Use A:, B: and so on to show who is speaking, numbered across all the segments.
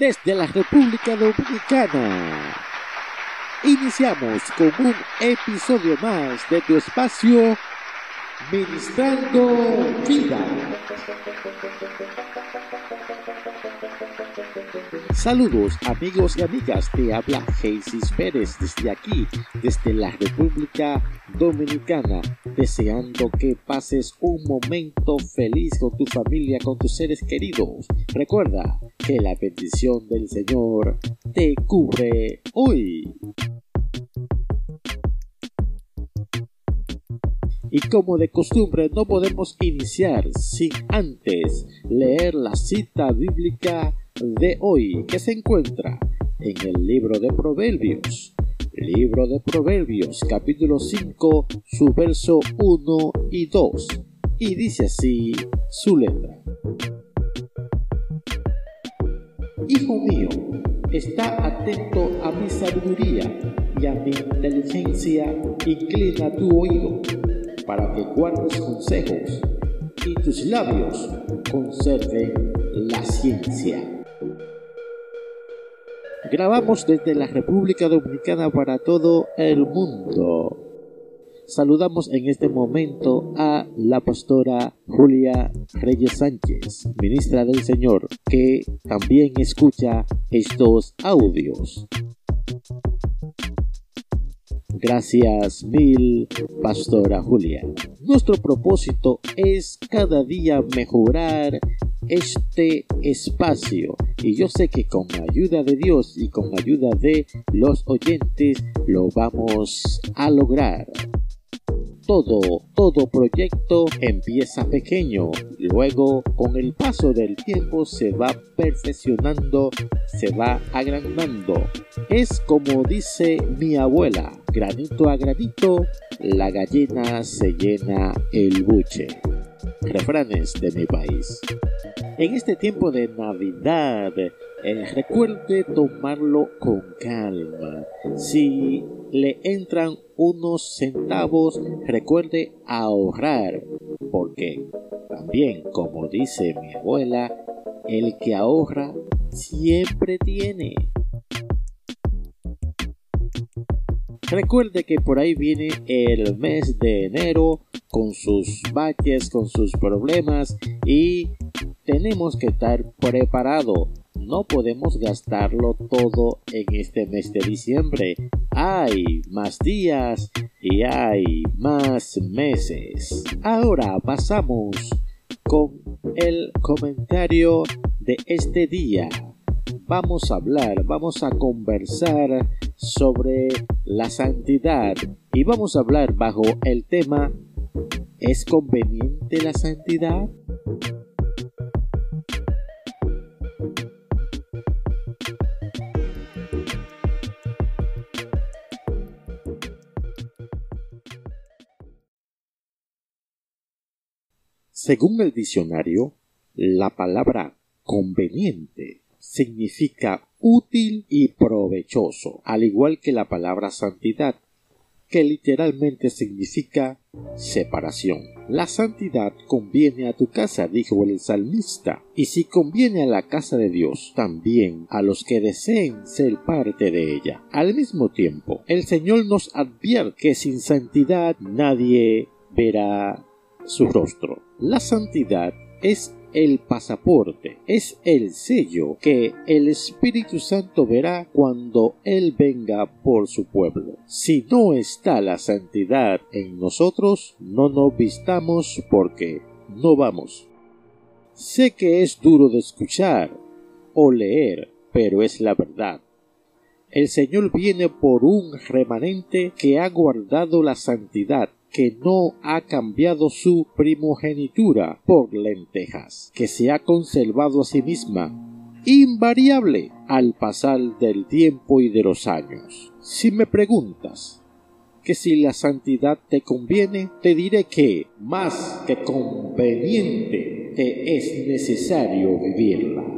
A: desde la República Dominicana. Iniciamos con un episodio más de tu espacio Ministrando Vida. Saludos amigos y amigas, te habla Jesús Pérez desde aquí, desde la República Dominicana, deseando que pases un momento feliz con tu familia, con tus seres queridos. Recuerda que la bendición del Señor te cubre hoy. Y como de costumbre no podemos iniciar sin antes leer la cita bíblica de hoy que se encuentra en el libro de Proverbios. Libro de Proverbios capítulo 5 su verso 1 y 2 y dice así su letra. Hijo mío, está atento a mi sabiduría y a mi inteligencia, inclina tu oído para que guardes consejos y tus labios conserven la ciencia. Grabamos desde la República Dominicana para todo el mundo. Saludamos en este momento a la pastora Julia Reyes Sánchez, ministra del Señor, que también escucha estos audios. Gracias mil, Pastora Julia. Nuestro propósito es cada día mejorar este espacio y yo sé que con ayuda de Dios y con ayuda de los oyentes lo vamos a lograr todo, todo proyecto empieza pequeño, luego con el paso del tiempo se va perfeccionando, se va agrandando. Es como dice mi abuela, granito a granito, la gallina se llena el buche. Refranes de mi país. En este tiempo de Navidad, eh, recuerde tomarlo con calma. Si le entran unos centavos, recuerde ahorrar, porque también, como dice mi abuela, el que ahorra siempre tiene. Recuerde que por ahí viene el mes de enero con sus baches, con sus problemas y tenemos que estar preparados. No podemos gastarlo todo en este mes de diciembre. Hay más días y hay más meses. Ahora pasamos con el comentario de este día. Vamos a hablar, vamos a conversar sobre la santidad y vamos a hablar bajo el tema ¿Es conveniente la santidad? Según el diccionario, la palabra conveniente significa útil y provechoso, al igual que la palabra santidad, que literalmente significa separación. La santidad conviene a tu casa, dijo el salmista, y si conviene a la casa de Dios, también a los que deseen ser parte de ella. Al mismo tiempo, el Señor nos advierte que sin santidad nadie verá su rostro. La santidad es el pasaporte, es el sello que el Espíritu Santo verá cuando Él venga por su pueblo. Si no está la santidad en nosotros, no nos vistamos porque no vamos. Sé que es duro de escuchar o leer, pero es la verdad. El Señor viene por un remanente que ha guardado la santidad que no ha cambiado su primogenitura por lentejas, que se ha conservado a sí misma, invariable al pasar del tiempo y de los años. Si me preguntas que si la santidad te conviene, te diré que más que conveniente te es necesario vivirla.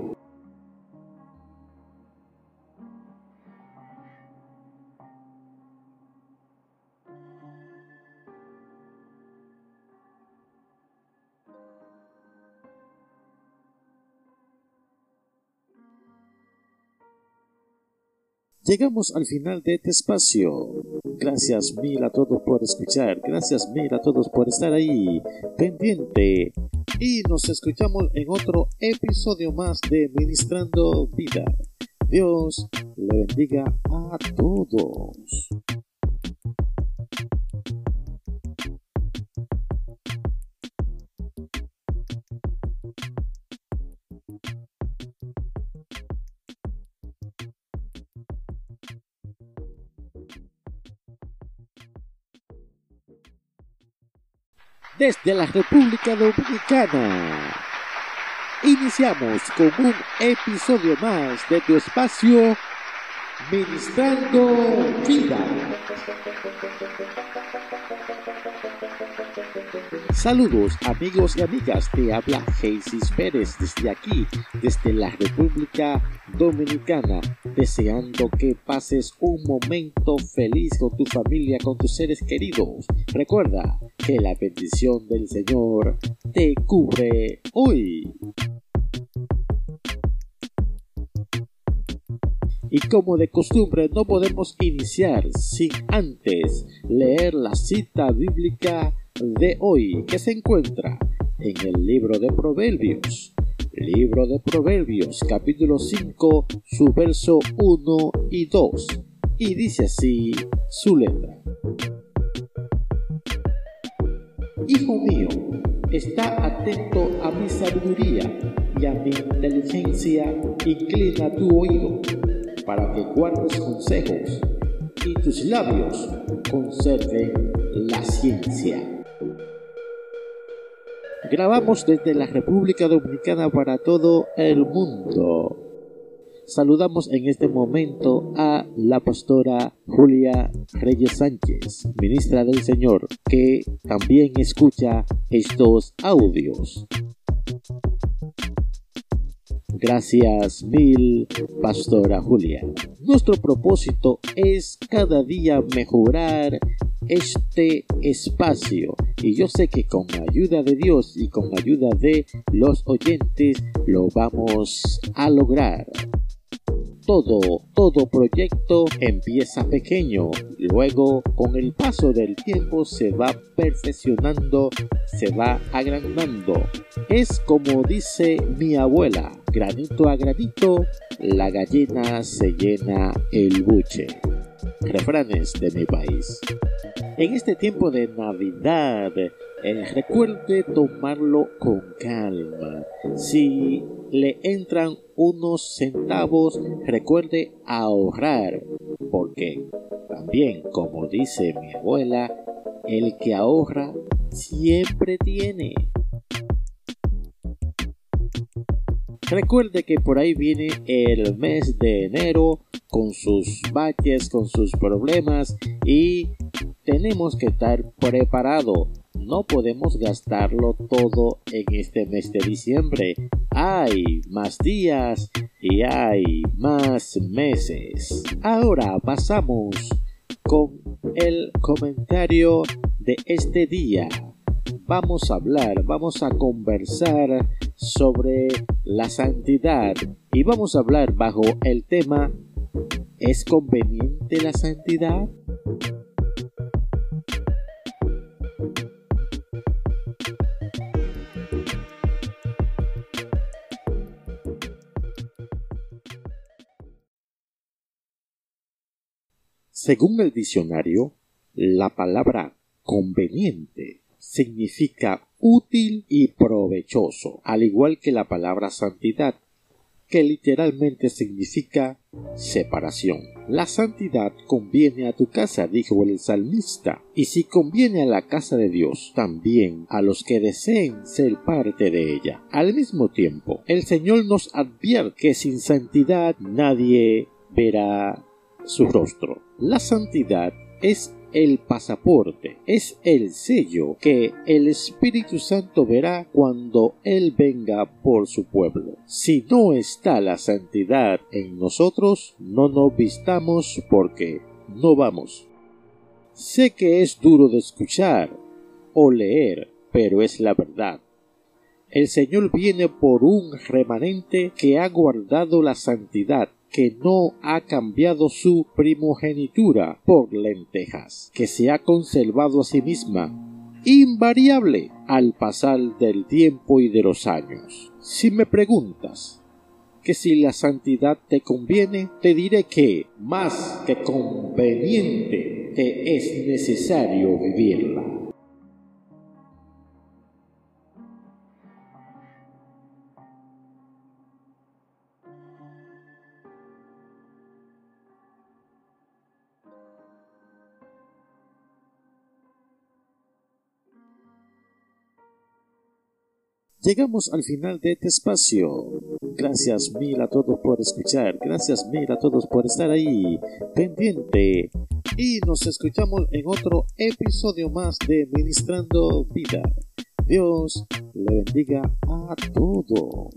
A: Llegamos al final de este espacio. Gracias mil a todos por escuchar. Gracias mil a todos por estar ahí pendiente. Y nos escuchamos en otro episodio más de Ministrando Vida. Dios le bendiga a todos. Desde la República Dominicana. Iniciamos con un episodio más de tu espacio Ministrando Vida. Saludos amigos y amigas, te habla Jesús Pérez desde aquí, desde la República Dominicana, deseando que pases un momento feliz con tu familia, con tus seres queridos. Recuerda que la bendición del Señor te cubre hoy. Y como de costumbre no podemos iniciar sin antes leer la cita bíblica de hoy que se encuentra en el libro de Proverbios. Libro de Proverbios capítulo 5 su verso 1 y 2. Y dice así su letra. Hijo mío, está atento a mi sabiduría y a mi inteligencia, inclina tu oído para que guardes consejos y tus labios conserven la ciencia. Grabamos desde la República Dominicana para todo el mundo. Saludamos en este momento a la pastora Julia Reyes Sánchez, ministra del Señor, que también escucha estos audios. Gracias mil, Pastora Julia. Nuestro propósito es cada día mejorar este espacio y yo sé que con la ayuda de Dios y con la ayuda de los oyentes lo vamos a lograr. Todo, todo proyecto empieza pequeño, luego con el paso del tiempo se va perfeccionando, se va agrandando. Es como dice mi abuela, granito a granito, la gallina se llena el buche. Refranes de mi país. En este tiempo de Navidad, eh, recuerde tomarlo con calma. Si le entran unos centavos, recuerde ahorrar, porque también, como dice mi abuela, el que ahorra siempre tiene. Recuerde que por ahí viene el mes de enero con sus baches, con sus problemas y tenemos que estar preparados. No podemos gastarlo todo en este mes de diciembre. Hay más días y hay más meses. Ahora pasamos con el comentario de este día vamos a hablar, vamos a conversar sobre la santidad y vamos a hablar bajo el tema ¿Es conveniente la santidad? Según el diccionario, la palabra conveniente significa útil y provechoso, al igual que la palabra santidad, que literalmente significa separación. La santidad conviene a tu casa, dijo el salmista, y si conviene a la casa de Dios, también a los que deseen ser parte de ella. Al mismo tiempo, el Señor nos advierte que sin santidad nadie verá su rostro. La santidad es el pasaporte, es el sello que el Espíritu Santo verá cuando Él venga por su pueblo. Si no está la santidad en nosotros, no nos vistamos porque no vamos. Sé que es duro de escuchar o leer, pero es la verdad. El Señor viene por un remanente que ha guardado la santidad que no ha cambiado su primogenitura por lentejas, que se ha conservado a sí misma invariable al pasar del tiempo y de los años. Si me preguntas que si la santidad te conviene, te diré que más que conveniente te es necesario vivirla. Llegamos al final de este espacio. Gracias mil a todos por escuchar. Gracias mil a todos por estar ahí pendiente. Y nos escuchamos en otro episodio más de Ministrando Vida. Dios le bendiga a todos.